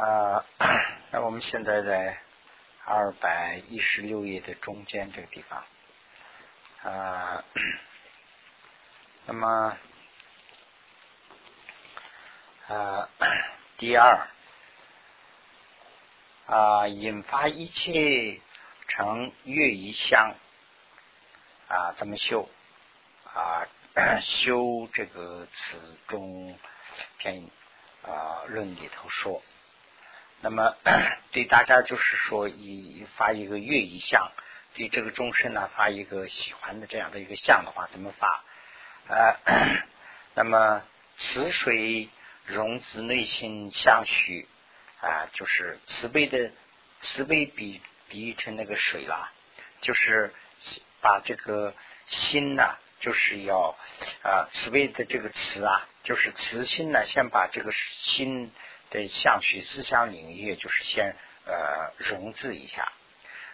啊，那我们现在在二百一十六页的中间这个地方啊，那么啊，第二啊，引发一切成乐一香啊，怎么修啊？修这个词中篇啊论里头说。那么 对大家就是说，以发一个乐意相，对这个众生呢发一个喜欢的这样的一个相的话，怎么发？呃，那么慈水融自内心相许啊，就是慈悲的慈悲比比喻成那个水啦，就是把这个心呐，就是要啊慈悲的这个慈啊，就是慈心呢，先把这个心。的相续思想领域，就是先呃融字一下。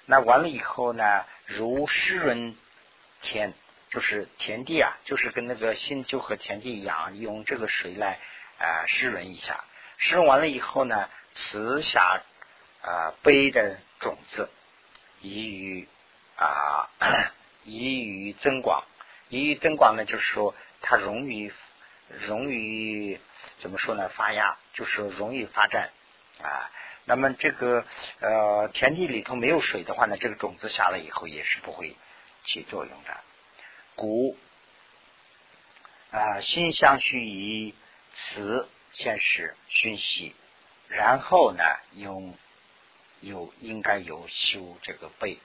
那完了以后呢，如湿润田，就是田地啊，就是跟那个心就和田地一样，用这个水来啊湿润一下。湿润完了以后呢，慈霞啊悲的种子，宜于啊 宜于增广，宜于增广呢，就是说它容易容易。怎么说呢？发芽就是容易发展啊。那么这个呃田地里头没有水的话呢，这个种子下来以后也是不会起作用的。故啊心相续以慈先是熏习，然后呢用有应该有修这个背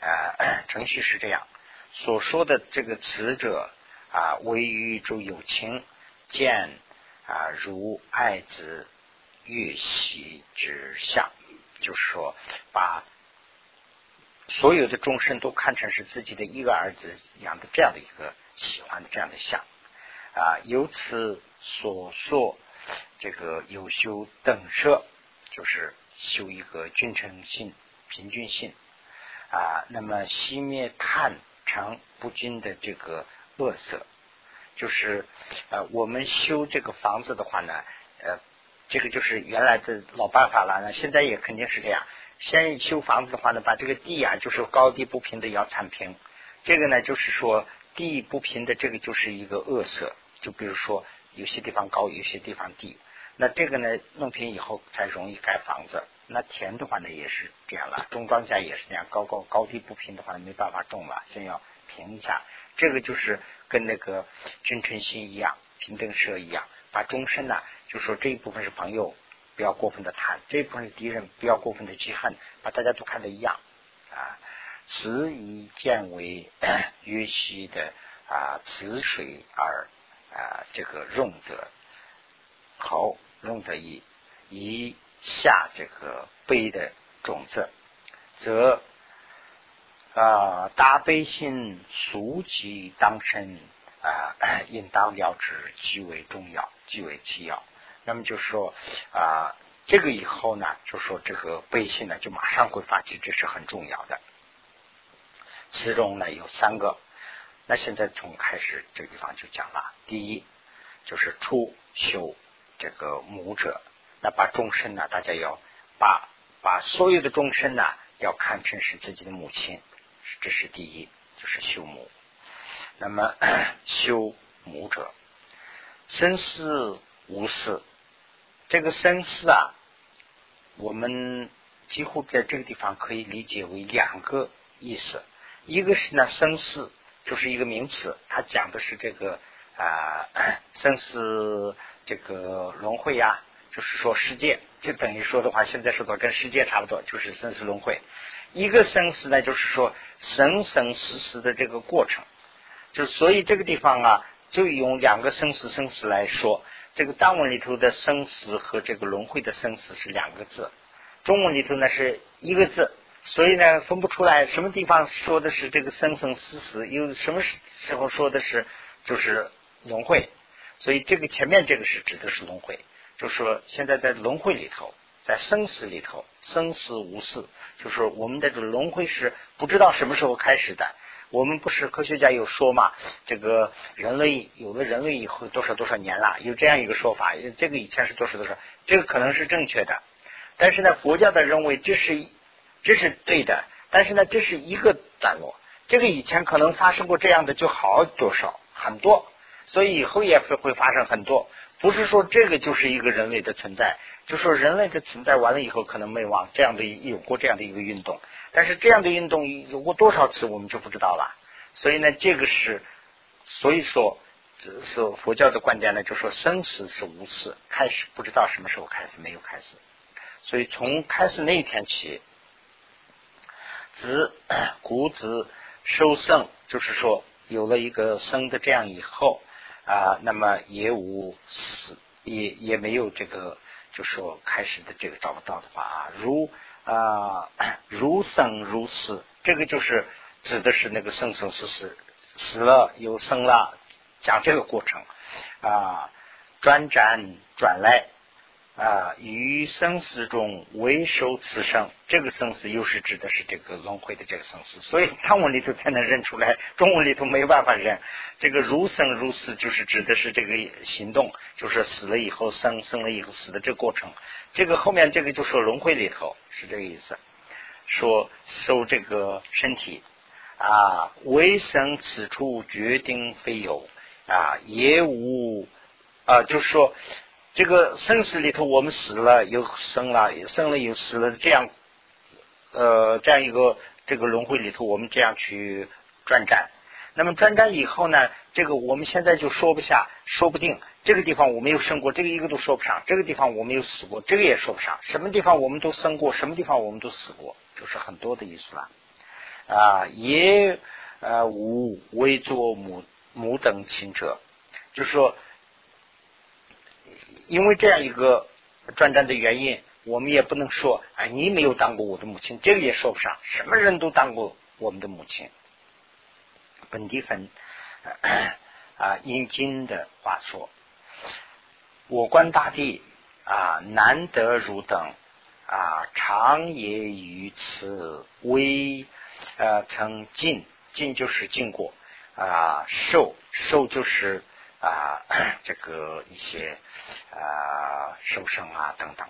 啊 程序是这样。所说的这个慈者啊，为于诸有情见。啊，如爱子月喜之相，就是说，把所有的众生都看成是自己的一个儿子一样的这样的一个喜欢的这样的相啊，由此所说，这个有修等舍，就是修一个均称性、平均性啊，那么熄灭看成不均的这个恶色。就是呃，我们修这个房子的话呢，呃，这个就是原来的老办法了。那现在也肯定是这样。先修房子的话呢，把这个地啊，就是高低不平的要铲平。这个呢，就是说地不平的这个就是一个恶色。就比如说有些地方高，有些地方低。那这个呢，弄平以后才容易盖房子。那田的话呢，也是这样了。种庄稼也是这样，高高高低不平的话没办法种了，先要平一下。这个就是跟那个君臣心一样，平等社一样，把终身呢，就说这一部分是朋友，不要过分的谈；这一部分是敌人，不要过分的记恨，把大家都看得一样啊。此以见为 曰兮的啊，此水而啊，这个用者好用者以以下这个悲的种子，则。啊，大悲心俗及当身啊，应当了之，极为重要，极为次要。那么就说啊，这个以后呢，就说这个悲心呢，就马上会发起，这是很重要的。其中呢有三个，那现在从开始这个地方就讲了。第一就是初修这个母者，那把众生呢，大家要把把所有的众生呢，要看成是自己的母亲。这是第一，就是修母。那么 修母者，生死无事。这个生死啊，我们几乎在这个地方可以理解为两个意思。一个是呢，生死就是一个名词，它讲的是这个啊 生死这个轮回呀，就是说世界。就等于说的话，现在说的跟世界差不多，就是生死轮回。一个生死呢，就是说生生死死的这个过程，就所以这个地方啊，就用两个生死生死来说，这个藏文里头的生死和这个轮回的生死是两个字，中文里头呢是一个字，所以呢分不出来什么地方说的是这个生生死死，又什么时候说的是就是轮回，所以这个前面这个是指的是轮回，就说现在在轮回里头。在生死里头，生死无事，就是我们的这轮回是不知道什么时候开始的。我们不是科学家有说嘛？这个人类有了人类以后多少多少年了，有这样一个说法。这个以前是多少多少，这个可能是正确的。但是呢，佛教的认为这是这是对的，但是呢，这是一个段落。这个以前可能发生过这样的就好多少很多，所以以后也会会发生很多。不是说这个就是一个人类的存在，就说人类的存在完了以后可能没亡，这样的有过这样的一个运动，但是这样的运动有过多少次我们就不知道了。所以呢，这个是所以说，是佛教的观点呢，就说生死是无始，开始不知道什么时候开始，没有开始。所以从开始那一天起，子 古子。受生就是说有了一个生的这样以后啊，那么也无死，也也没有这个，就说开始的这个找不到的话啊，如啊如生如死，这个就是指的是那个生生死死，死了又生了，讲这个过程啊，转辗转来。啊，于生死中为受此生，这个生死又是指的是这个轮回的这个生死，所以汉文里头才能认出来，中文里头没办法认。这个如生如死，就是指的是这个行动，就是死了以后生，生了以后死的这个过程。这个后面这个就说轮回里头是这个意思，说受这个身体啊，为生此处决定非有啊，也无啊，就是说。这个生死里头，我们死了又生了，生了又死了，这样，呃，这样一个这个轮回里头，我们这样去转战。那么转战以后呢，这个我们现在就说不下，说不定这个地方我没有生过，这个一个都说不上；这个地方我没有死过，这个也说不上。什么地方我们都生过，什么地方我们都死过，就是很多的意思了。啊，也呃无为作母母等亲者，就是说。因为这样一个转战的原因，我们也不能说啊，你没有当过我的母亲，这个也说不上。什么人都当过我们的母亲。本地分啊，引经的话说，我观大地啊，难得如等啊，常也于此为呃曾尽，尽就是尽过啊，受受就是。啊，这个一些啊，受生啊等等，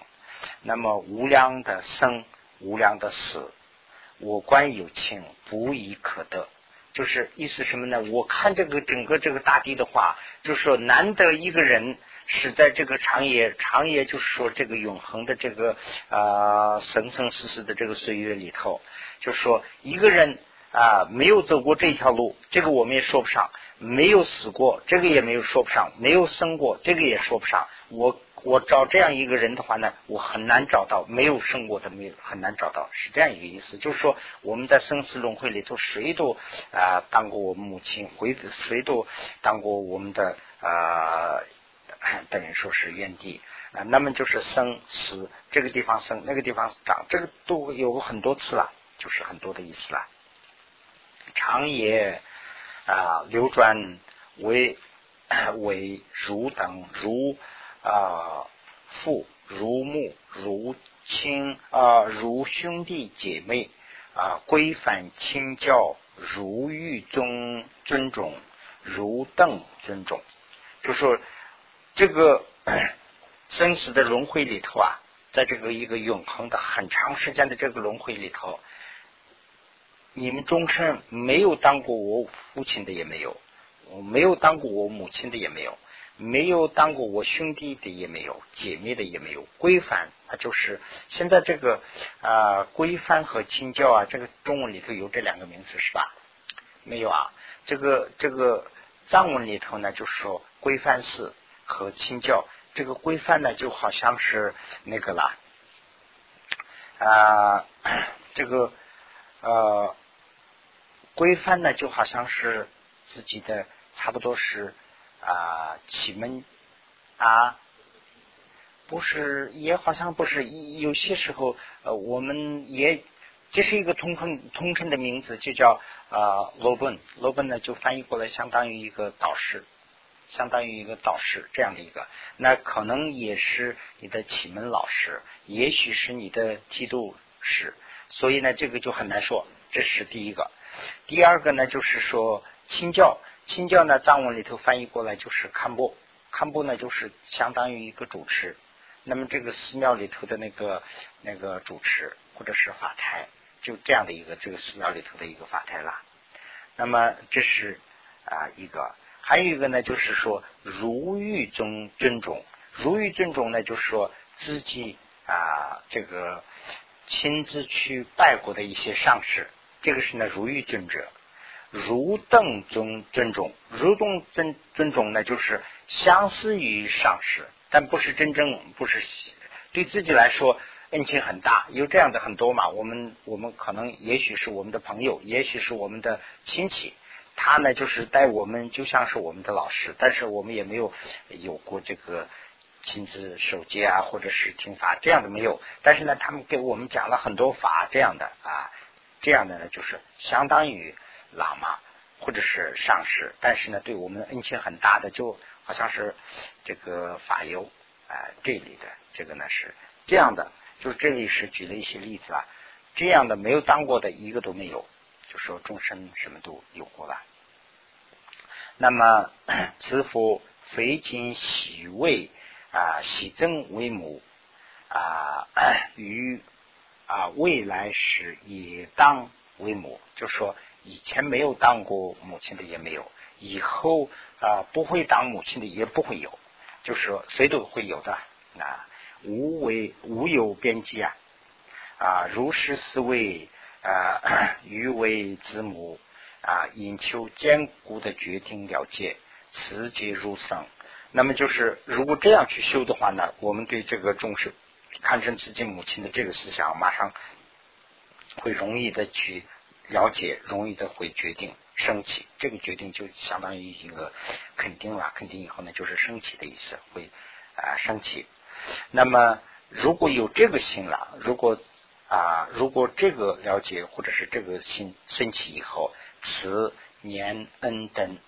那么无量的生，无量的死，我观有情，不以可得。就是意思什么呢？我看这个整个这个大地的话，就是说难得一个人是在这个长夜，长夜就是说这个永恒的这个啊生生死死的这个岁月里头，就是说一个人啊没有走过这条路，这个我们也说不上。没有死过，这个也没有说不上；没有生过，这个也说不上。我我找这样一个人的话呢，我很难找到没有生过的，没有很难找到，是这样一个意思。就是说，我们在生死轮回里头，谁都啊当过我母亲，回谁都当过我们的啊，等于说是原地啊。那么就是生死，这个地方生，那个地方长，这个都有很多次了，就是很多的意思了。长也。啊，流转为为如等如啊父如母如亲啊如兄弟姐妹啊规范亲教如玉宗尊重如等尊重，就说这个 生死的轮回里头啊，在这个一个永恒的很长时间的这个轮回里头。你们终身没有当过我父亲的也没有，没有当过我母亲的也没有，没有当过我兄弟的也没有，姐妹的也没有。规范，那就是现在这个啊，规范和亲教啊，这个中文里头有这两个名词是吧？没有啊，这个这个藏文里头呢，就是说规范寺和亲教，这个规范呢就好像是那个啦啊，这个呃。规范呢，就好像是自己的，差不多是啊，启蒙啊，不是，也好像不是。有些时候，呃，我们也这是一个通称通称的名字，就叫啊罗本。罗本呢，就翻译过来相当于一个导师，相当于一个导师这样的一个。那可能也是你的启蒙老师，也许是你的剃度师。所以呢，这个就很难说。这是第一个。第二个呢，就是说清教，清教呢，藏文里头翻译过来就是堪布，堪布呢就是相当于一个主持。那么这个寺庙里头的那个那个主持或者是法台，就这样的一个这个寺庙里头的一个法台啦。那么这是啊一个，还有一个呢，就是说如遇尊尊重，如遇尊重呢，就是说自己啊这个亲自去拜过的一些上师，这个是呢如遇尊者。如等尊尊重，如等尊尊重呢，就是相似于上师，但不是真正不是对自己来说恩情很大。有这样的很多嘛，我们我们可能也许是我们的朋友，也许是我们的亲戚，他呢就是带我们就像是我们的老师，但是我们也没有有过这个亲自守戒啊，或者是听法这样的没有。但是呢，他们给我们讲了很多法这样的啊，这样的呢就是相当于。喇嘛或者是上师，但是呢，对我们恩情很大的，就好像是这个法友啊，这里的这个呢是这样的，就是这里是举了一些例子啊，这样的没有当过的一个都没有，就说众生什么都有过了。那么 慈父非今喜味啊喜憎为母啊与啊未来时也当为母，就说。以前没有当过母亲的也没有，以后啊不会当母亲的也不会有，就是说谁都会有的啊，无为无有边际啊啊如是思维啊欲为子母啊引求坚固的决定了解持节如生。那么就是如果这样去修的话呢，我们对这个众生看成自己母亲的这个思想，马上会容易的去。了解容易的会决定升起，这个决定就相当于一个肯定了，肯定以后呢就是升起的意思，会啊升起。那么如果有这个心了，如果啊如果这个了解或者是这个心升起以后，慈年恩等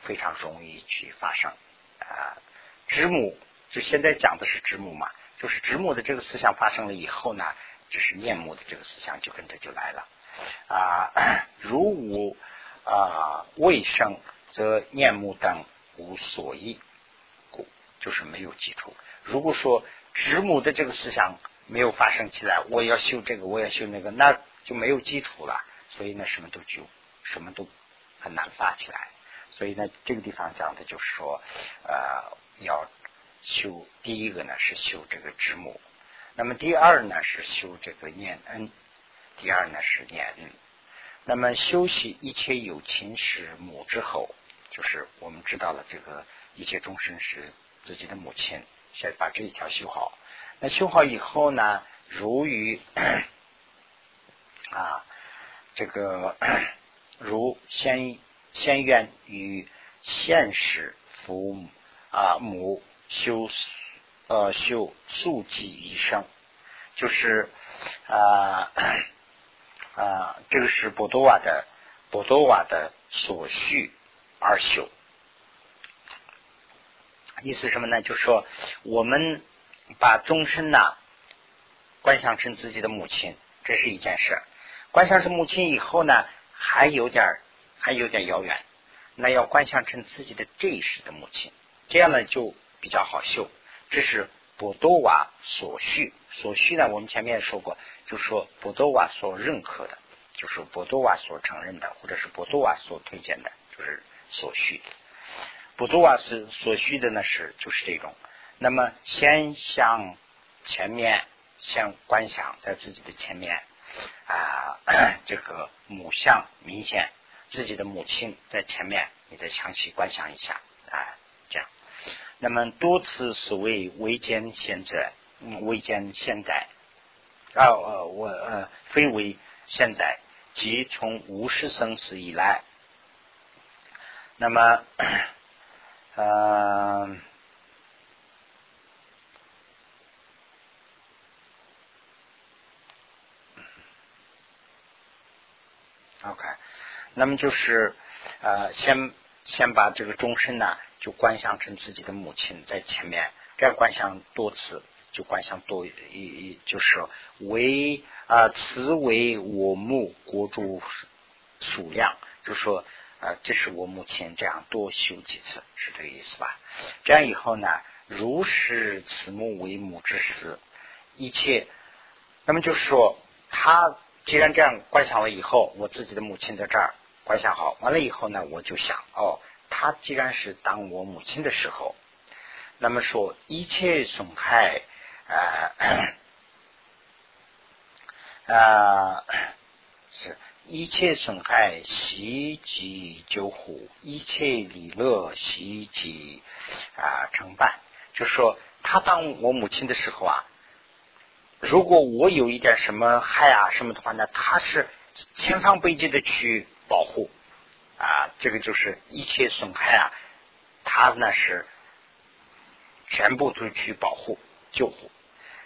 非常容易去发生啊。知母就现在讲的是知母嘛，就是知母的这个思想发生了以后呢，就是念母的这个思想就跟着就来了。啊，如无啊未生，则念目等无所依故，就是没有基础。如果说知母的这个思想没有发生起来，我要修这个，我要修那个，那就没有基础了。所以呢，什么都就什么都很难发起来。所以呢，这个地方讲的就是说，呃，要修第一个呢是修这个知母，那么第二呢是修这个念恩。第二呢是念恩，那么修习一切有情是母之后，就是我们知道了这个一切众生是自己的母亲，先把这一条修好。那修好以后呢，如于 啊这个 如先先愿与现实父母啊母修呃修素记一生，就是啊。啊，这个是波多瓦的波多瓦的所需而修，意思什么呢？就是说，我们把终身呐观想成自己的母亲，这是一件事；观想成母亲以后呢，还有点还有点遥远，那要观想成自己的这一世的母亲，这样呢就比较好修。这是波多瓦所需，所需呢，我们前面说过。就说波多瓦所认可的，就是波多瓦所承认的，或者是波多瓦所推荐的，就是所需。波多瓦是所需的呢，是就是这种。那么先向前面，先观想在自己的前面啊，这个母像明显，自己的母亲在前面，你再详细观想一下啊，那么多次所谓未见现在，未见现在。啊我呃非为现在，即从无始生死以来，那么 呃，OK，那么就是呃先先把这个终身呢，就观想成自己的母亲在前面，这样观想多次。就观想多一一，就是为啊，此为我母国主数量，就是说啊，这是我母亲这样多修几次，是这个意思吧？这样以后呢，如是此母为母之时，一切。那么就是说，他既然这样观想了以后，我自己的母亲在这儿观想好，完了以后呢，我就想哦，他既然是当我母亲的时候，那么说一切损害啊啊是。一切损害袭击救护，一切礼乐袭击啊承办。就说他当我母亲的时候啊，如果我有一点什么害啊什么的话呢，他是千方百计的去保护啊。这个就是一切损害啊，他呢是全部都去保护救护，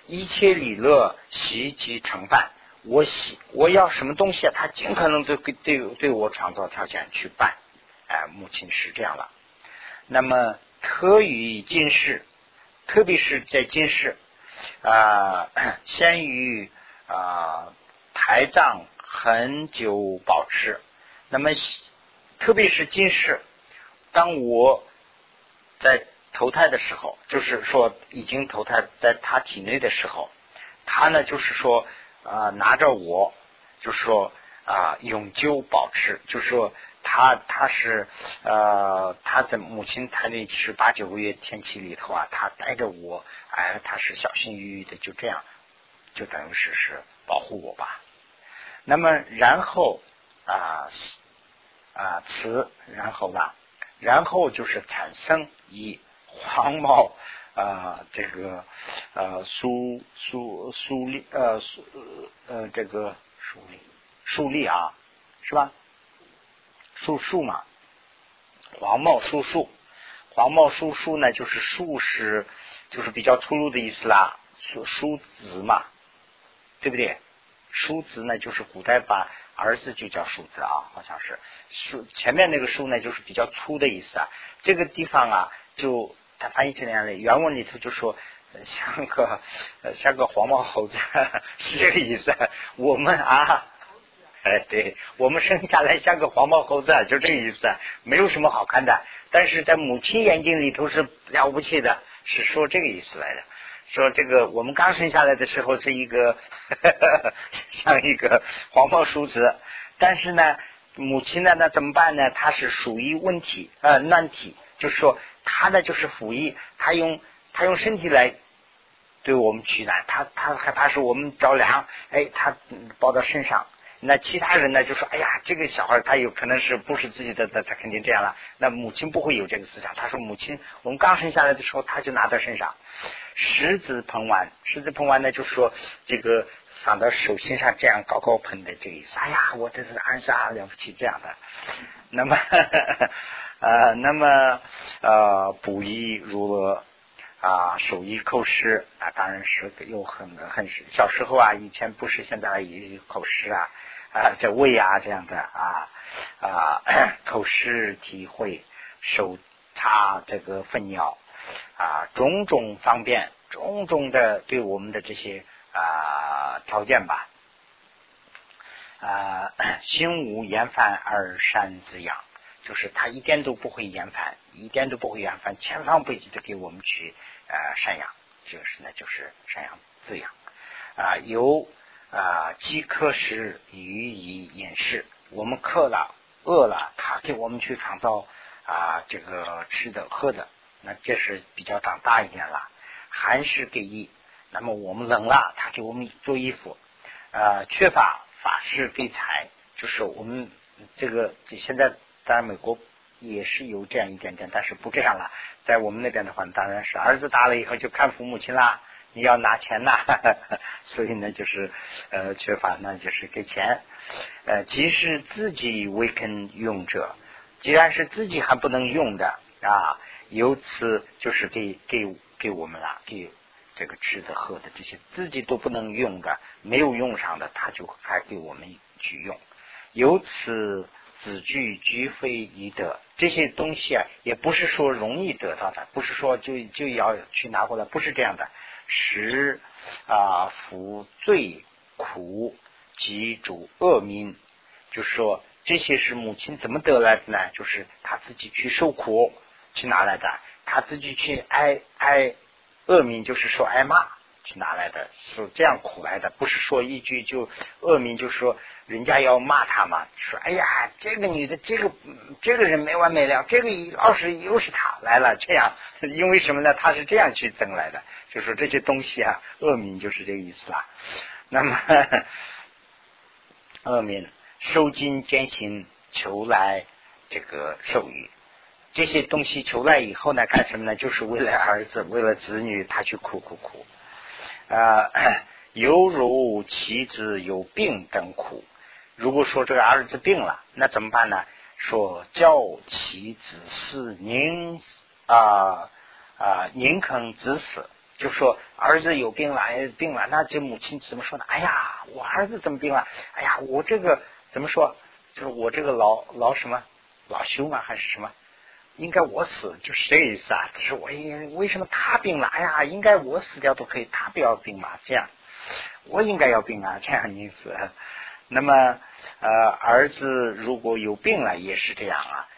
一切礼乐袭击承办。我喜我要什么东西啊？他尽可能都给对对我创造条件去办。哎，母亲是这样了。那么特于今世，特别是在今世啊，先于啊台藏很久保持。那么特别是今世，当我在投胎的时候，就是说已经投胎在他体内的时候，他呢就是说。啊，拿着我，就是说啊，永久保持，就是说他他是呃，他在母亲胎内是八九个月天气里头啊，他带着我，哎，他是小心翼翼的，就这样，就等于是是保护我吧。那么然后啊啊，词然后吧，然后就是产生以黄毛。啊，这个呃，苏苏苏立呃苏呃这个树立树立啊，是吧？树树嘛，黄茂树树，黄茂树树呢，就是树是就是比较粗鲁的意思啦。书叔子嘛，对不对？叔子呢，就是古代把儿子就叫叔子啊，好像是树前面那个树呢，就是比较粗的意思啊。这个地方啊，就。他翻译成那样的原文里头就说像个像个黄毛猴子 是这个意思。我们啊，哎，对我们生下来像个黄毛猴子，就这个意思，没有什么好看的。但是在母亲眼睛里头是了不起的，是说这个意思来的。说这个我们刚生下来的时候是一个 像一个黄毛梳子，但是呢，母亲呢那怎么办呢？她是属于问题呃难题，就是说。他呢就是辅翼，他用他用身体来对我们取暖，他他害怕是我们着凉，哎，他抱到身上。那其他人呢就说，哎呀，这个小孩他有可能是不是自己的，他他肯定这样了。那母亲不会有这个思想，他说母亲，我们刚生下来的时候他就拿在身上，十字捧完，十字捧完呢就说这个放到手心上这样高高捧的这个意思。哎呀，我这是儿子啊，了不起这样的。那么。呃，那么呃，补衣如鹅啊，手艺扣诗啊，当然是有很很小时候啊，以前不是现在也口诗啊啊，这胃啊这样的啊啊，口诗体会手擦这个粪尿啊，种种方便，种种的对我们的这些啊条件吧啊，心无厌烦而善滋养。就是他一点都不会厌烦，一点都不会厌烦，千方百计的给我们去呃赡养，这个是呢就是赡养滋养啊，有啊饥渴时予以饮食，我们渴了饿了，他给我们去创造啊这个吃的喝的，那这是比较长大一点了。寒湿给衣，那么我们冷了，他给我们做衣服。呃，缺乏法师给财，就是我们这个现在。当然，美国也是有这样一点点，但是不这样了。在我们那边的话，当然是儿子大了以后就看父母亲啦，你要拿钱呐，所以呢，就是呃缺乏，那就是给钱。呃，即使自己未肯用者，既然是自己还不能用的啊，由此就是给给给我们了，给这个吃的喝的这些自己都不能用的，没有用上的，他就还给我们去用，由此。子具居非宜得，这些东西啊，也不是说容易得到的，不是说就就要去拿过来，不是这样的。食啊，福最苦及主恶民，就是说这些是母亲怎么得来的呢？就是他自己去受苦去拿来的。他自己去挨挨恶名，就是说挨骂去拿来的，是这样苦来的，不是说一句就恶名，就是说人家要骂他嘛，说哎呀，这个女的，这个这个人没完没了，这个老是又是他来了，这样，因为什么呢？他是这样去争来的，就说这些东西啊，恶名就是这个意思啦。那么 恶名受尽艰辛求来这个授予。这些东西求来以后呢，干什么呢？就是为了儿子，为了子女，他去苦苦苦啊，犹如妻子有病等苦。如果说这个儿子病了，那怎么办呢？说叫妻子是宁啊啊宁肯子死，就说儿子有病了，哎病了，那这母亲怎么说呢？哎呀，我儿子怎么病了？哎呀，我这个怎么说？就是我这个老老什么老兄啊，还是什么？应该我死就是这个意思啊！就是我为什么他病了？哎呀，应该我死掉都可以，他不要病嘛？这样我应该要病啊！这样意思。那么呃，儿子如果有病了，也是这样啊。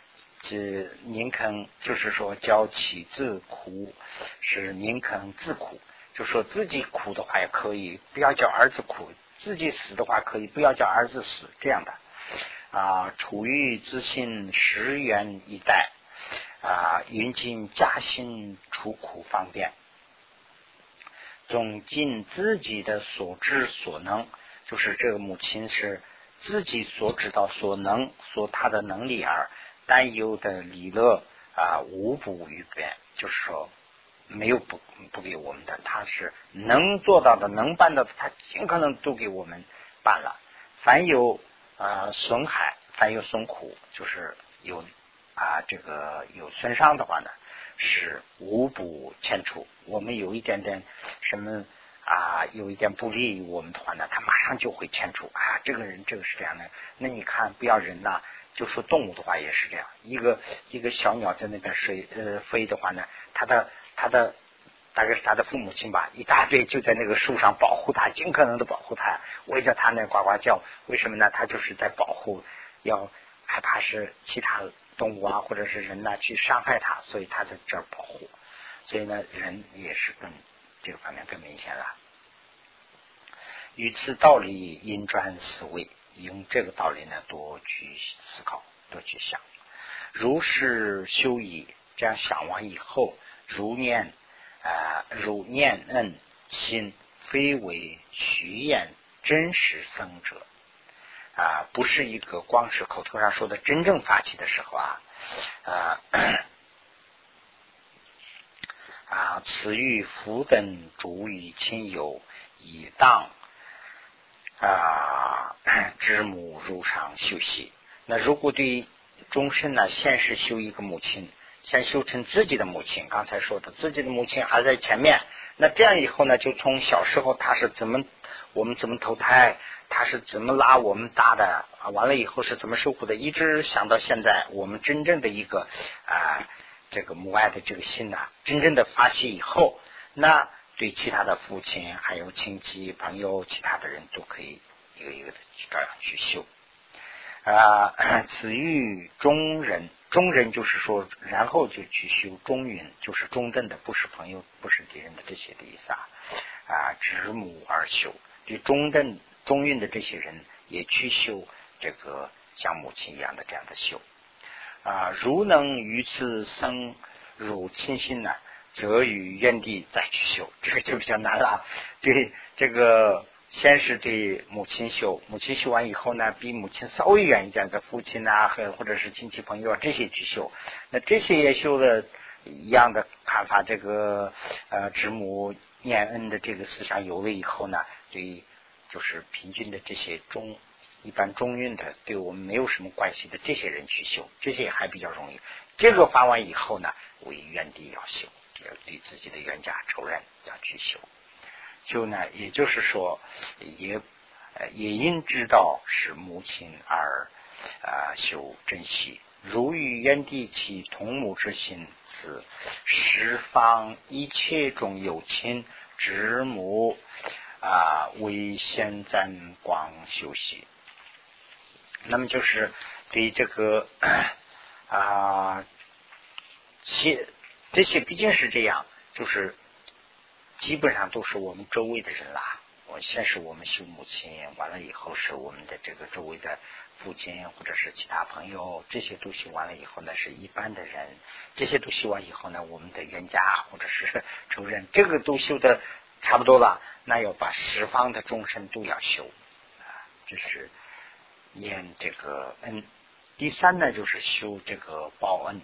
这宁肯就是说教妻子苦，是宁肯自苦，就说自己苦的话也可以，不要叫儿子苦；自己死的话可以，不要叫儿子死。这样的啊，处于自信十元一代。啊，云尽加薪出苦方便，总尽自己的所知所能，就是这个母亲是自己所知道所能所他的能力而担忧的李乐啊，无补于边，就是说没有不不给我们的，他是能做到的，能办到的，他尽可能都给我们办了。凡有啊损害，凡有损苦，就是有。啊，这个有损伤的话呢，是无补欠出。我们有一点点什么啊，有一点不利于我们的话呢，他马上就会欠出啊。这个人这个是这样的，那你看不要人呐，就说动物的话也是这样。一个一个小鸟在那边飞呃飞的话呢，它的它的大概是它的父母亲吧，一大堆就在那个树上保护它，尽可能的保护它，围着它那呱呱叫。为什么呢？它就是在保护，要害怕是其他。动物啊，或者是人呢，去伤害它，所以它在这儿保护。所以呢，人也是更这个方面更明显了。与此道理，因转思维，用这个道理呢，多去思考，多去想。如是修矣，这样想完以后，如念啊，如念恩心，非为虚言真实生者。啊，不是一个光是口头上说的，真正发起的时候啊，啊啊，此欲福等主与亲友以当啊知母如常休息。那如果对终身呢，先是修一个母亲，先修成自己的母亲。刚才说的，自己的母亲还在前面。那这样以后呢，就从小时候他是怎么，我们怎么投胎？他是怎么拉我们大的啊？完了以后是怎么受苦的？一直想到现在，我们真正的一个啊，这个母爱的这个心呐，真正的发起以后，那对其他的父亲、还有亲戚、朋友、其他的人都可以一个一个的这样去修啊。此欲中人，中人就是说，然后就去修中云，就是中正的，不是朋友，不是敌人的这些的意思啊。啊，知母而修，对中正。中运的这些人也去修这个像母亲一样的这样的修啊，如能于此生入亲心呢，则于原地再去修，这个就比较难了。对这个先是对母亲修，母亲修完以后呢，比母亲稍微远一点的父亲啊，和或者是亲戚朋友啊这些去修，那这些也修的一样的看法，这个呃知母念恩的这个思想有了以后呢，对。就是平均的这些中一般中运的，对我们没有什么关系的这些人去修，这些还比较容易。这个发完以后呢，为原地要修，要对自己的冤家仇人要去修。修呢，也就是说，也也应知道是母亲而啊修珍惜，如与原地起同母之心，此十方一切中有亲之母。啊，为先暂光休息。那么就是对这个 啊，亲这些毕竟是这样，就是基本上都是我们周围的人啦。我先是我们修母亲，完了以后是我们的这个周围的父亲或者是其他朋友，这些都修完了以后呢，是一般的人。这些都修完以后呢，我们的冤家或者是仇人，这个都修的差不多了，那要把十方的众生都要修啊，这是念这个恩。第三呢，就是修这个报恩。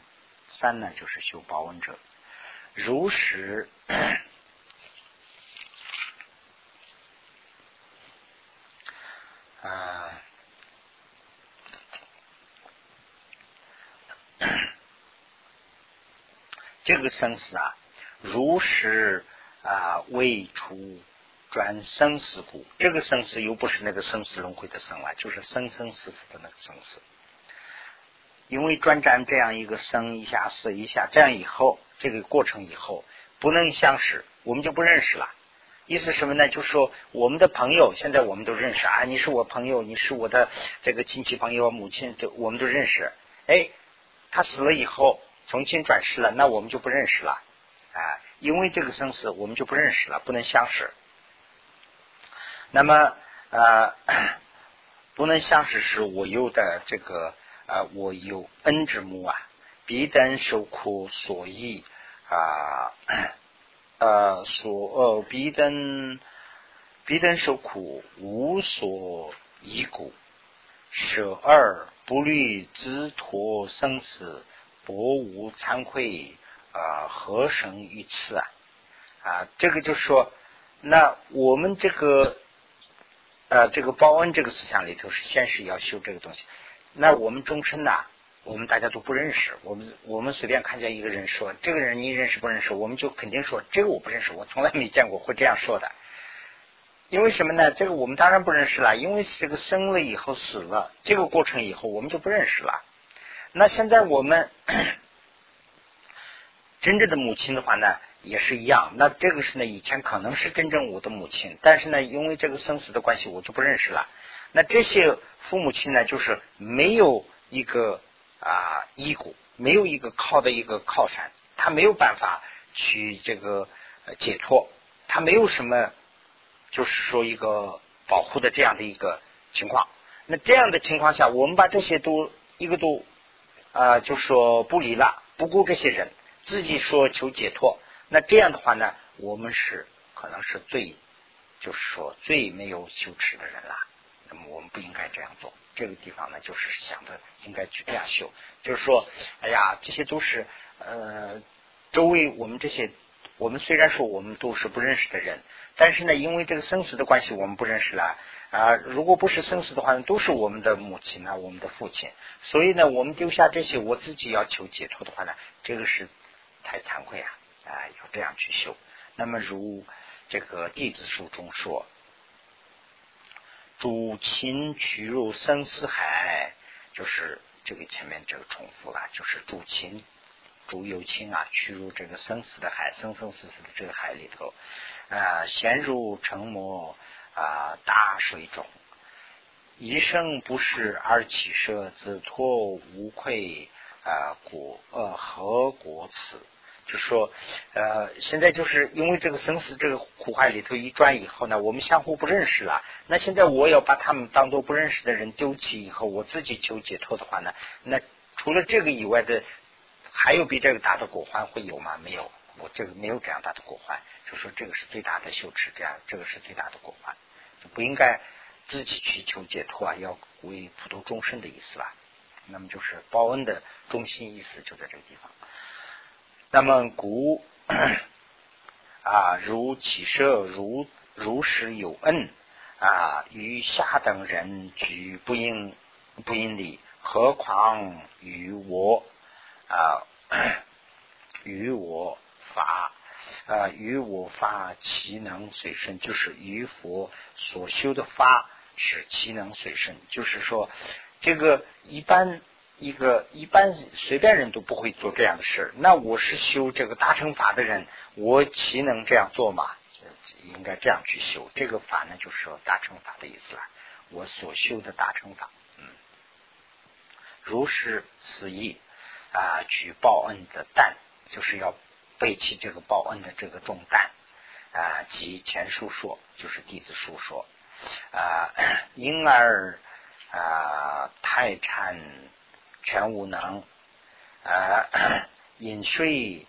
三呢，就是修报恩者，如实。啊，这个生死啊，如实啊，未出转生死故。这个生死又不是那个生死轮回的生了，就是生生死死的那个生死。因为转战这样一个生一下死一下，这样以后这个过程以后不能相识，我们就不认识了。意思什么呢？就是说我们的朋友现在我们都认识啊，你是我朋友，你是我的这个亲戚朋友、母亲，都我们都认识。哎，他死了以后重新转世了，那我们就不认识了啊，因为这个生死我们就不认识了，不能相识。那么呃，不能相识是我有的这个啊，我有恩之母啊，必等受苦，所以啊。呃所呃，彼等彼等受苦，无所依故，舍二不虑之陀生死，薄无惭愧啊，何神于此啊？啊，这个就是说，那我们这个呃，这个报恩这个思想里头是先是要修这个东西，那我们终身呐。我们大家都不认识，我们我们随便看见一个人说这个人你认识不认识，我们就肯定说这个我不认识，我从来没见过会这样说的。因为什么呢？这个我们当然不认识了，因为这个生了以后死了，这个过程以后我们就不认识了。那现在我们 真正的母亲的话呢，也是一样。那这个是呢，以前可能是真正我的母亲，但是呢，因为这个生死的关系，我就不认识了。那这些父母亲呢，就是没有一个。啊，依骨没有一个靠的一个靠山，他没有办法去这个解脱，他没有什么，就是说一个保护的这样的一个情况。那这样的情况下，我们把这些都一个都啊，就说不理了，不顾这些人，自己说求解脱。那这样的话呢，我们是可能是最，就是说最没有羞耻的人了。那么我们不应该这样做。这个地方呢，就是想着应该去这样修，就是说，哎呀，这些都是呃，周围我们这些，我们虽然说我们都是不认识的人，但是呢，因为这个生死的关系，我们不认识了啊。如果不是生死的话呢，都是我们的母亲啊，我们的父亲。所以呢，我们丢下这些，我自己要求解脱的话呢，这个是太惭愧啊啊，要这样去修。那么如这个弟子书中说。主亲屈入生死海，就是这个前面这个重复了，就是主亲、主有亲啊，屈入这个生死的海，生生死死的这个海里头啊，陷入沉没啊大水中，一生不食而起舍，自脱无愧啊果呃何果此？就说，呃，现在就是因为这个生死这个苦海里头一转以后呢，我们相互不认识了。那现在我要把他们当做不认识的人丢弃以后，我自己求解脱的话呢，那除了这个以外的，还有比这个大的果患会有吗？没有，我这个没有这样大的果患。就说这个是最大的羞耻，这样这个是最大的果患，就不应该自己去求解脱啊，要为普度众生的意思吧。那么就是报恩的中心意思就在这个地方。那么故啊，如起舍，如如实有恩啊，于下等人举不应不应理，何况于我啊？于我法啊，与我法其能随身，就是于佛所修的法是其能随身，就是说这个一般。一个一般随便人都不会做这样的事，那我是修这个大乘法的人，我岂能这样做嘛？应该这样去修这个法呢，就是说大乘法的意思了。我所修的大乘法，嗯，如是此意啊，举报恩的担，就是要背起这个报恩的这个重担啊，及前述说就是弟子述说啊，因而啊太禅全无能啊饮水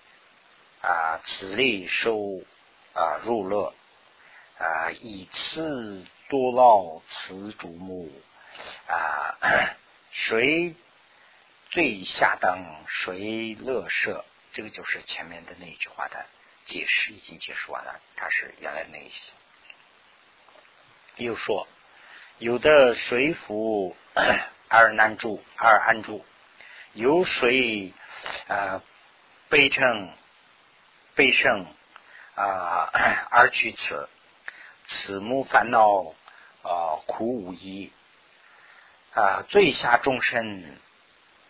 啊此类受啊入乐啊以次多劳此主目啊谁最下等谁乐舍，这个就是前面的那一句话的解释已经解释完了，它是原来那一些。又说有的水府 二难住二安住，有水啊悲称悲胜啊 而去此，此目烦恼啊苦无依啊最下众生。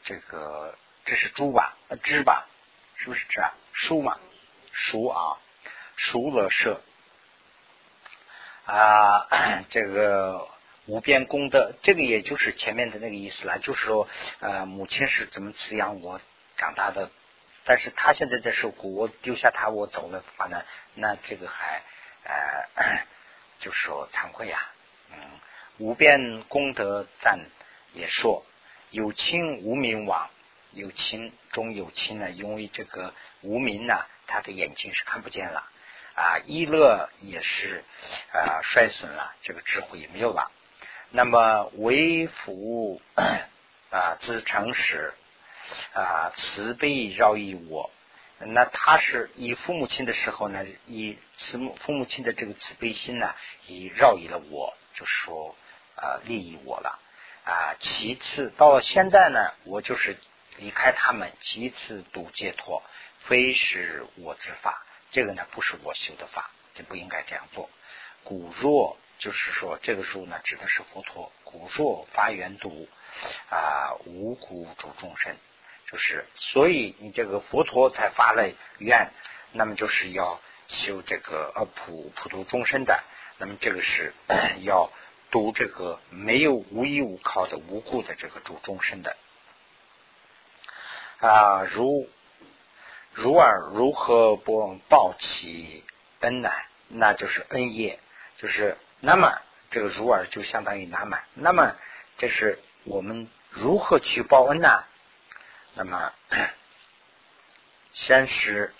这个这是猪吧？知吧？是不是知啊？书嘛，书啊，书乐舍啊，这个无边功德，这个也就是前面的那个意思了。就是说，呃，母亲是怎么滋养我长大的，但是他现在在受苦，我丢下他，我走了的话呢，那这个还呃，就是说惭愧呀。嗯，无边功德赞也说。有亲无名往，有亲中有亲呢，因为这个无名呢，他的眼睛是看不见了啊，一乐也是啊衰损了，这个智慧也没有了。那么为福啊自诚实啊慈悲饶益我，那他是以父母亲的时候呢，以慈母父母亲的这个慈悲心呢，以饶益了我，就是说啊利益我了。啊，其次到了现在呢，我就是离开他们，其次度解脱，非是我之法。这个呢，不是我修的法，就不应该这样做。古若就是说，这个书呢，指的是佛陀。古若发愿度啊，无苦主众生，就是所以你这个佛陀才发了愿，那么就是要修这个呃普普度众生的，那么这个是要。读这个没有无依无靠的无故的这个主众生的啊，如如尔如何不报其恩呢？那就是恩业，就是那么这个如尔就相当于那么，那么这是我们如何去报恩呢？那么先是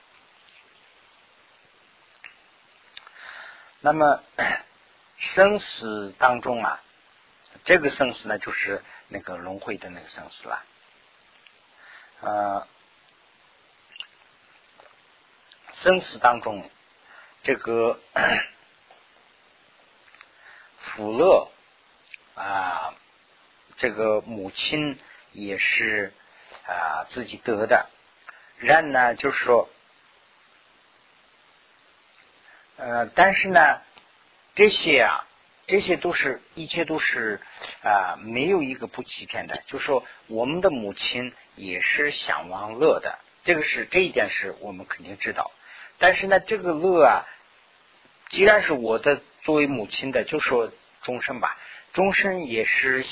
那么。生死当中啊，这个生死呢，就是那个轮回的那个生死了。呃，生死当中，这个福乐啊，这个母亲也是啊自己得的。然呢，就是说，呃，但是呢。这些啊，这些都是一切都是啊，没有一个不欺骗的。就是说我们的母亲也是想往乐的，这个是这一点是我们肯定知道。但是呢，这个乐啊，既然是我的作为母亲的，就说终身吧，终身也是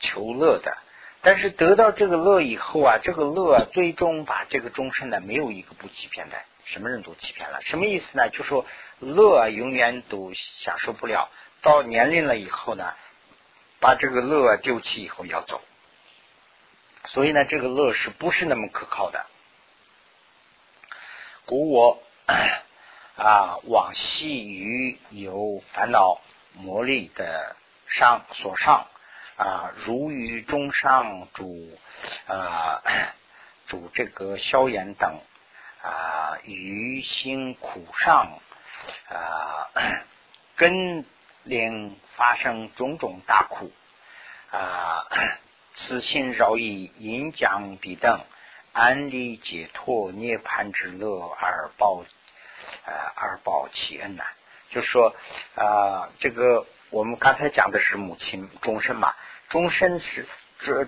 求乐的。但是得到这个乐以后啊，这个乐啊最终把这个终身呢，没有一个不欺骗的。什么人都欺骗了，什么意思呢？就说乐永远都享受不了，到年龄了以后呢，把这个乐丢弃以后要走，所以呢，这个乐是不是那么可靠的？故我啊，往昔于有烦恼魔力的上所上啊，如于中上主啊，主这个消炎等。啊，于心苦上啊，根令发生种种大苦啊，此心饶以引讲彼等安利解脱涅盘之乐而报呃而报其恩呐。就说啊，这个我们刚才讲的是母亲终身嘛，终身是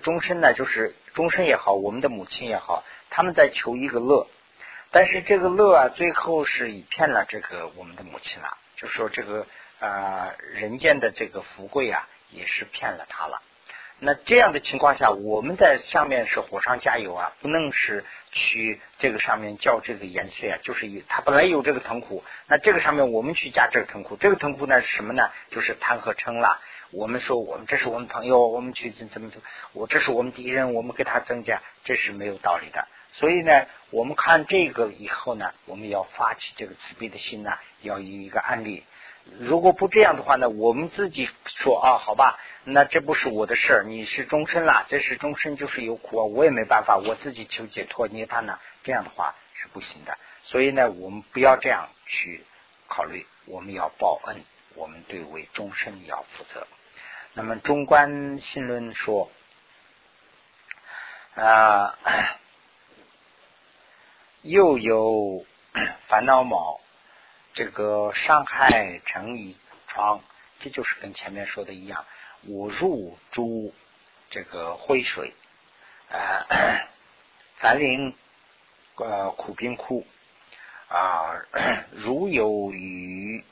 终身呢，就是终身也好，我们的母亲也好，他们在求一个乐。但是这个乐啊，最后是以骗了这个我们的母亲了，就说这个啊人间的这个富贵啊，也是骗了他了。那这样的情况下，我们在上面是火上加油啊，不能是去这个上面叫这个颜色啊，就是它本来有这个痛苦，那这个上面我们去加这个痛苦，这个痛苦呢是什么呢？就是贪和嗔了。我们说我们这是我们朋友，我们去怎么怎么，我这是我们敌人，我们给他增加，这是没有道理的。所以呢，我们看这个以后呢，我们要发起这个慈悲的心呢，要有一个案例。如果不这样的话呢，我们自己说啊，好吧，那这不是我的事儿，你是终身啦，这是终身就是有苦啊，我也没办法，我自己求解脱涅槃呢，这样的话是不行的。所以呢，我们不要这样去考虑，我们要报恩，我们对为终身要负责。那么中观心论说，啊，又有烦恼毛，这个伤害成一疮，这就是跟前面说的一样。我入诸这个灰水，啊，凡灵呃苦冰窟啊，如有雨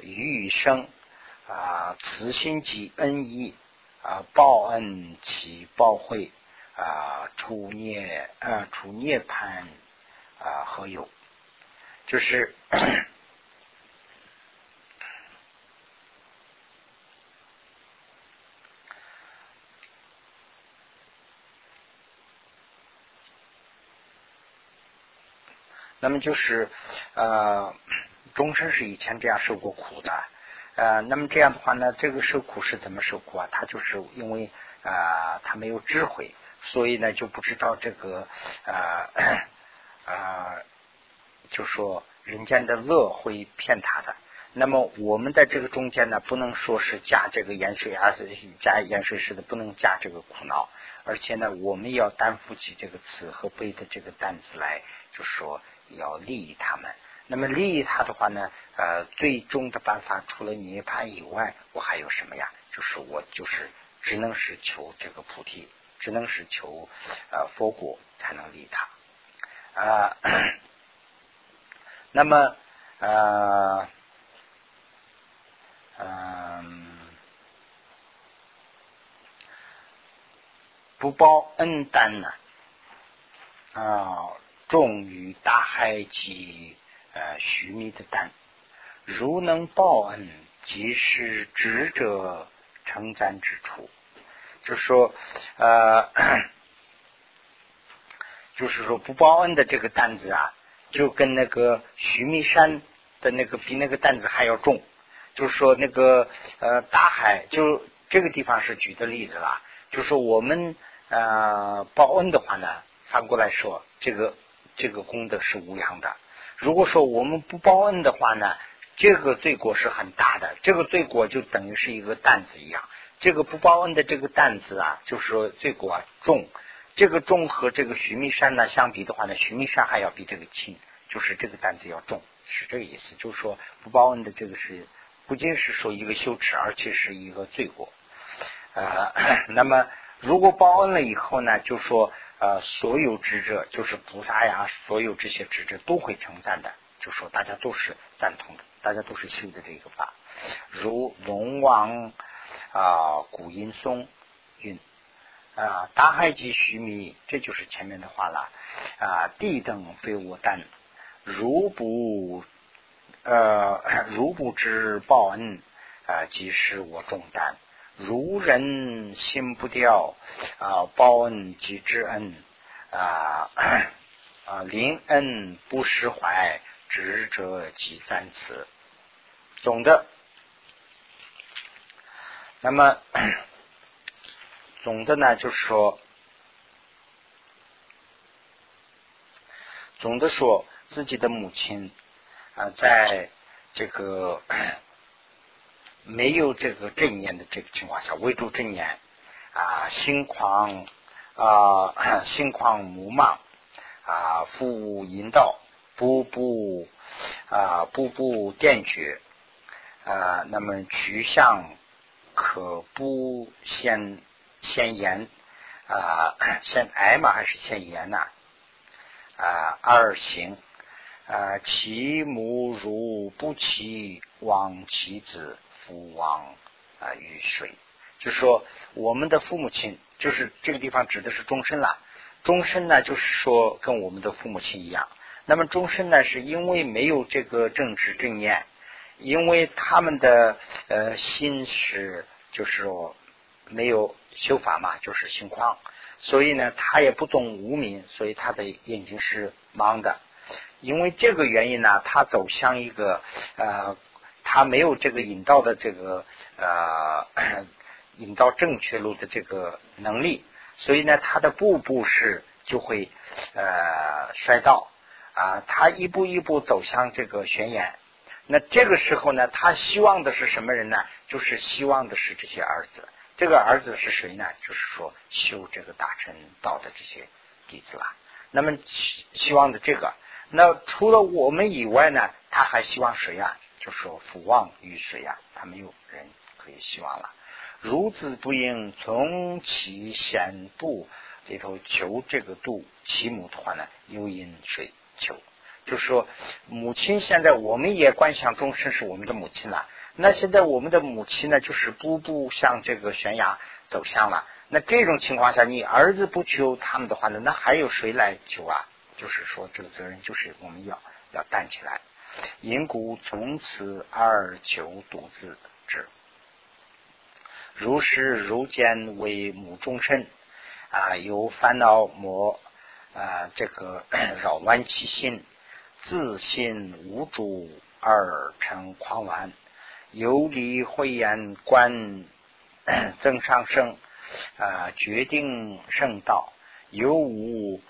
雨雨生。啊，慈心及恩义啊，报恩其报会啊，除孽啊，除涅槃啊，何有？就是，那么就是呃，终身是以前这样受过苦的。呃，那么这样的话呢，这个受苦是怎么受苦啊？他就是因为啊，他没有智慧，所以呢就不知道这个啊啊，就说人间的乐会骗他的。那么我们在这个中间呢，不能说是加这个盐水啊，是加盐水似的，不能加这个苦恼。而且呢，我们要担负起这个慈和悲的这个担子来，就说要利益他们。那么利益他的话呢，呃，最终的办法除了涅槃以外，我还有什么呀？就是我就是只能是求这个菩提，只能是求呃佛果才能利他啊。那么呃嗯，不报恩担呢啊，重于大海及。呃，须弥的丹，如能报恩，即是智者称赞之处。就说，呃，就是说不报恩的这个担子啊，就跟那个须弥山的那个比那个担子还要重。就是说，那个呃大海，就这个地方是举的例子了。就是说，我们呃报恩的话呢，反过来说，这个这个功德是无量的。如果说我们不报恩的话呢，这个罪过是很大的。这个罪过就等于是一个担子一样。这个不报恩的这个担子啊，就是说罪过啊重。这个重和这个须弥山呢相比的话呢，须弥山还要比这个轻，就是这个担子要重，是这个意思。就是说不报恩的这个是不仅是说一个羞耻，而且是一个罪过。呃，那么如果报恩了以后呢，就说。呃，所有智者就是菩萨呀，所有这些智者都会称赞的，就说大家都是赞同的，大家都是修的这个法。如龙王啊，古音松云啊，大海及须弥，这就是前面的话了啊。地等非我担，如不呃，如不知报恩啊，即是我重担。如人心不掉啊，报恩即知恩啊 啊，临恩不释怀，执者即赞此。总的，那么总的呢，就是说，总的说自己的母亲啊，在这个。没有这个正念的这个情况下，唯独正念啊，心狂啊，心狂目盲啊，复淫道，步步啊，步步电觉啊，那么取向可不先先言啊，先挨嘛还是先言呐？啊，二行啊，其母如不其亡其子。不忘啊，于水，就是说我们的父母亲，就是这个地方指的是终身了。终身呢，就是说跟我们的父母亲一样。那么终身呢，是因为没有这个正知正念，因为他们的呃心是就是说没有修法嘛，就是心旷，所以呢，他也不懂无名，所以他的眼睛是盲的。因为这个原因呢，他走向一个呃，他没有这个引导的这个呃 引导正确路的这个能力。所以呢，他的步步是就会呃摔倒啊，他一步一步走向这个悬崖。那这个时候呢，他希望的是什么人呢？就是希望的是这些儿子。这个儿子是谁呢？就是说修这个大乘道的这些弟子啦。那么希希望的这个，那除了我们以外呢，他还希望谁啊？就说福望于谁啊？他没有人可以希望了。孺子不应从其先度里头求这个度其母的话呢，又因谁求？就是说，母亲现在我们也观想终身是我们的母亲了。那现在我们的母亲呢，就是步步向这个悬崖走向了。那这种情况下，你儿子不求他们的话呢，那还有谁来求啊？就是说，这个责任就是我们要要担起来。因故从此而求独自之。如是如见为母终身啊，有烦恼魔啊，这个 扰乱其心，自信无主而成狂顽，游离慧眼观 增上升啊，决定圣道，有无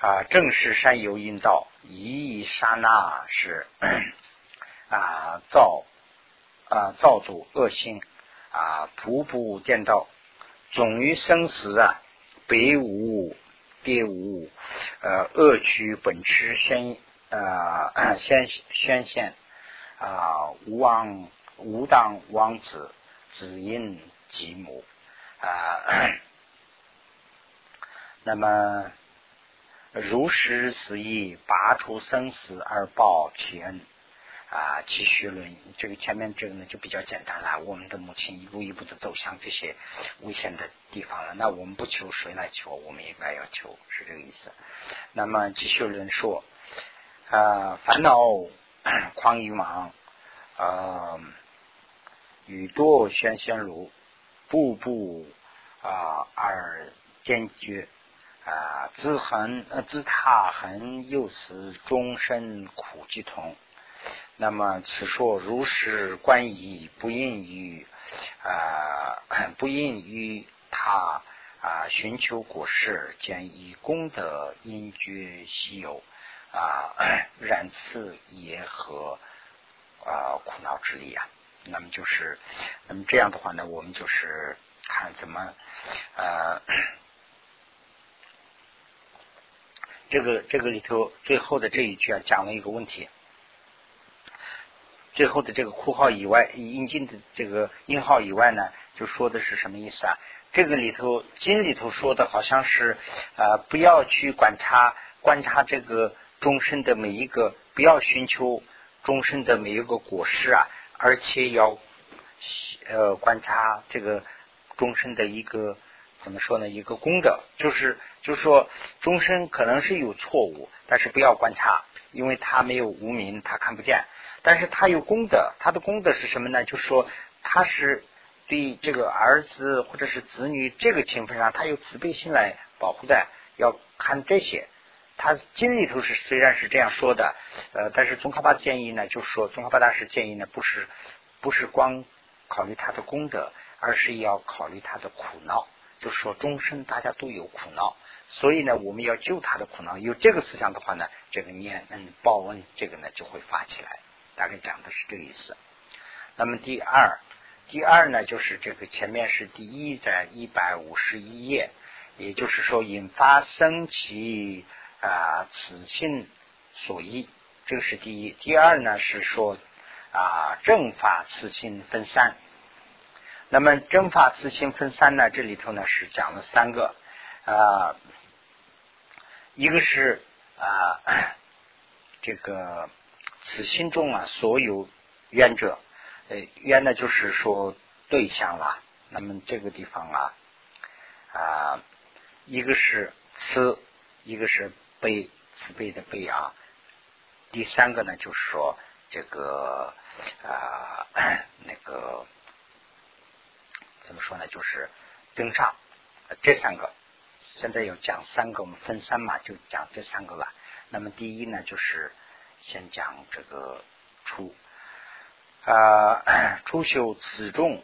啊，正是善有因道，一一刹那是 啊造啊造作恶心。啊，步步颠倒，总于生死啊，别无别无，呃，恶趣本持先呃 先宣现啊，无王无当王子，只因极母啊。那么如实思义，拔除生死而报其恩。啊，继续论这个前面这个呢就比较简单了。我们的母亲一步一步的走向这些危险的地方了，那我们不求谁来求？我们应该要求，是这个意思。那么继续论说，啊，烦恼 狂于忙，啊，雨多宣宣如，步步啊而坚决啊，自恒自踏恒又死，终身苦即同。那么此说如是观矣，不应于啊，不应于他啊，寻求果实，见以功德因觉稀有啊，然此也和啊苦恼之力啊。那么就是，那么这样的话呢，我们就是看怎么呃，这个这个里头最后的这一句啊，讲了一个问题。最后的这个括号以外，引进的这个引号以外呢，就说的是什么意思啊？这个里头经里头说的好像是啊，不要去观察观察这个终身的每一个，不要寻求终身的每一个果实啊，而且要呃观察这个终身的一个怎么说呢？一个功德，就是就是说终身可能是有错误，但是不要观察，因为他没有无名，他看不见。但是他有功德，他的功德是什么呢？就是说他是对这个儿子或者是子女这个情分上，他有慈悲心来保护的。要看这些，他经里头是虽然是这样说的，呃，但是宗喀巴建议呢，就是说宗喀巴大师建议呢，不是不是光考虑他的功德，而是要考虑他的苦恼。就是说终身大家都有苦恼，所以呢，我们要救他的苦恼。有这个思想的话呢，这个念恩报恩这个呢就会发起来。大概讲的是这个意思。那么第二，第二呢，就是这个前面是第一，在一百五十一页，也就是说引发升起啊此心所依，这个是第一。第二呢是说啊正法此心分三。那么正法此心分三呢，这里头呢是讲了三个啊，一个是啊这个。此心中啊，所有冤者，呃，冤呢就是说对象了，那么这个地方啊啊，一个是慈，一个是悲，慈悲的悲啊。第三个呢，就是说这个啊那个怎么说呢？就是增上这三个。现在要讲三个，我们分三嘛，就讲这三个了。那么第一呢，就是先讲这个初啊，初修此众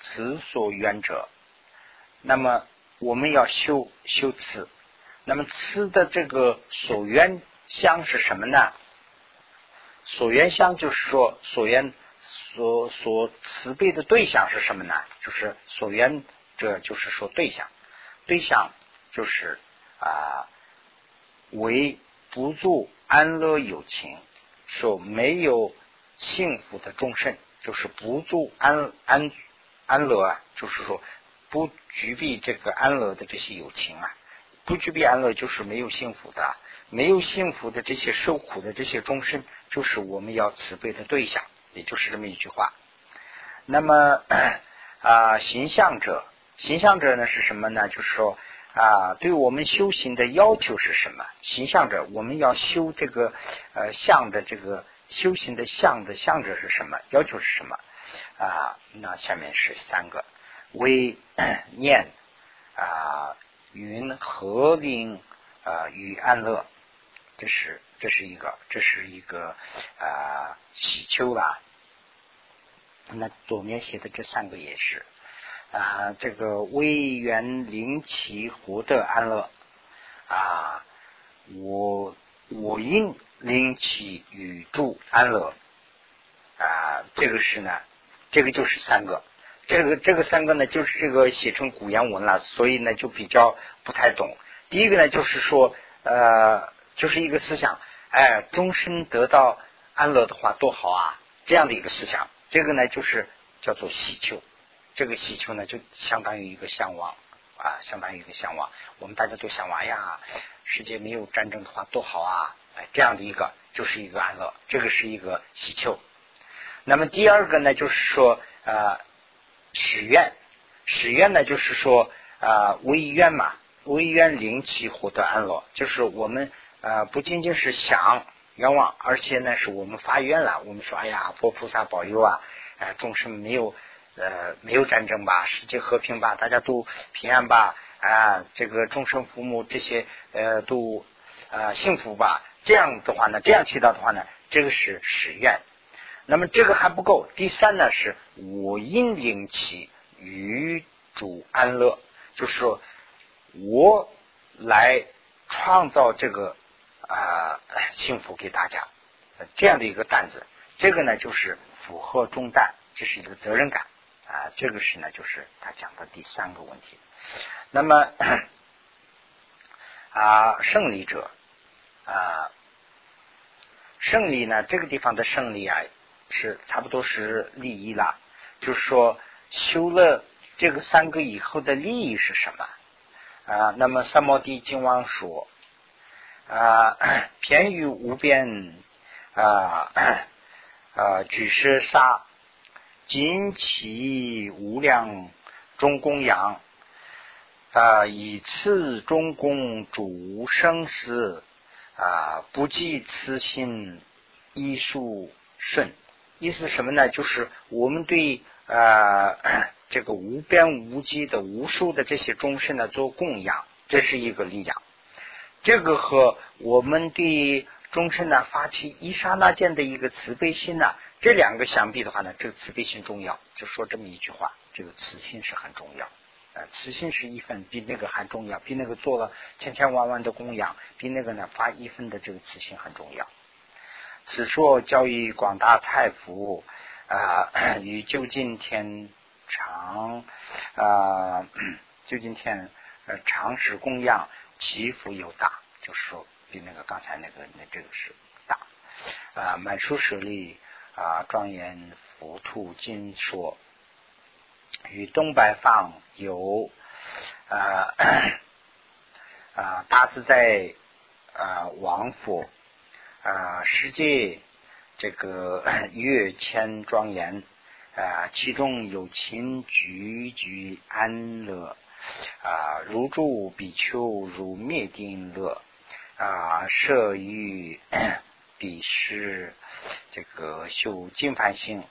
此所缘者。那么我们要修修此，那么吃的这个所缘相是什么呢？所缘相就是说所缘所所慈悲的对象是什么呢？就是所缘者，就是说对象，对象就是啊为。不住安乐有情，说没有幸福的众生，就是不住安安安乐啊，就是说不具备这个安乐的这些有情啊，不具备安乐就是没有幸福的，没有幸福的这些受苦的这些众生，就是我们要慈悲的对象，也就是这么一句话。那么啊，形象者，形象者呢是什么呢？就是说。啊，对我们修行的要求是什么？形象者，我们要修这个呃相的这个修行的相的相者是什么？要求是什么？啊，那下面是三个：为 念啊云和灵啊与安乐，这是这是一个，这是一个啊祈求吧。那左面写的这三个也是。啊，这个微缘灵奇活得安乐啊，我我因灵奇与助安乐啊，这个是呢，这个就是三个，这个这个三个呢，就是这个写成古言文了，所以呢就比较不太懂。第一个呢，就是说呃，就是一个思想，哎，终身得到安乐的话多好啊，这样的一个思想，这个呢就是叫做喜求。这个喜求呢，就相当于一个向往啊，相当于一个向往。我们大家都想玩呀，世界没有战争的话多好啊！哎，这样的一个就是一个安乐，这个是一个喜求。那么第二个呢，就是说呃，许愿，许愿呢，就是说啊，为愿嘛，为愿灵气获得安乐，就是我们呃不仅仅是想愿望，而且呢，是我们发愿了。我们说，哎呀，佛菩萨保佑啊，哎，众生没有。呃，没有战争吧，世界和平吧，大家都平安吧，啊，这个众生父母这些呃都啊幸福吧。这样的话呢，这样祈祷的话呢，这个是许愿。那么这个还不够，第三呢是我因引起与主安乐，就是说我来创造这个啊幸福给大家这样的一个担子。这个呢就是符合中担，这是一个责任感。啊，这个是呢，就是他讲的第三个问题。那么 啊，胜利者啊，胜利呢，这个地方的胜利啊，是差不多是利益了。就是说，修了这个三个以后的利益是什么啊？那么三摩地经王说啊，偏于无边啊 啊，举世杀。今其无量中供养啊，以次中供主生死啊，不计此心一数顺。意思什么呢？就是我们对啊 这个无边无际的无数的这些众生呢做供养，这是一个力量。这个和我们对众生呢发起一刹那间的一个慈悲心呢。这两个相比的话呢，这个慈悲心重要，就说这么一句话，这个慈心是很重要，呃，慈心是一份，比那个还重要，比那个做了千千万万的供养，比那个呢发一分的这个慈心很重要。此说教育广大太福啊，与究竟天长啊，究竟天呃长时供养，其福有大，就是说比那个刚才那个那这个是大啊，满书舍利。啊！庄严浮屠经说，与东白放有啊 啊大自在啊王佛啊世界这个 月千庄严啊，其中有情居居安乐啊，如住比丘如灭定乐啊，摄于 彼时这个修金凡性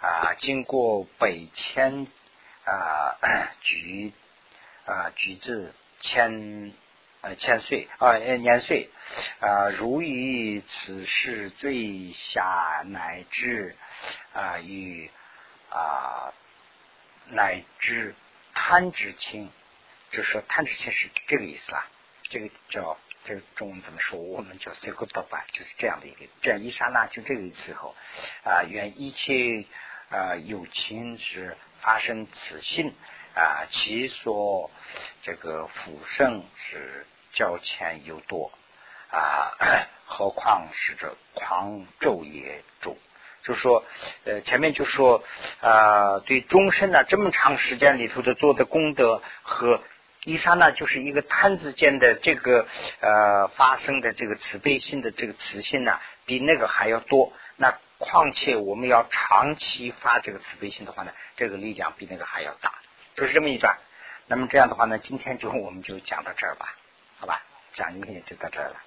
啊，经过百千啊 举啊举至千。呃，千岁啊，年岁啊，如于此事最下乃至啊，与啊乃至贪之亲，就是说贪之情是这个意思啦。这个叫这个中文怎么说？我们叫随口道吧，就是这样的一个这样一刹那，就这个时候啊，愿一切啊有情是发生此性啊，其所这个福生是。交钱又多啊，何况是这狂咒也重。就说呃，前面就说啊，对终身呢这么长时间里头的做的功德和一刹那就是一个摊子间的这个呃发生的这个慈悲心的这个慈心呢，比那个还要多。那况且我们要长期发这个慈悲心的话呢，这个力量比那个还要大。就是这么一段。那么这样的话呢，今天就我们就讲到这儿吧。好吧，讲一天就到这儿了。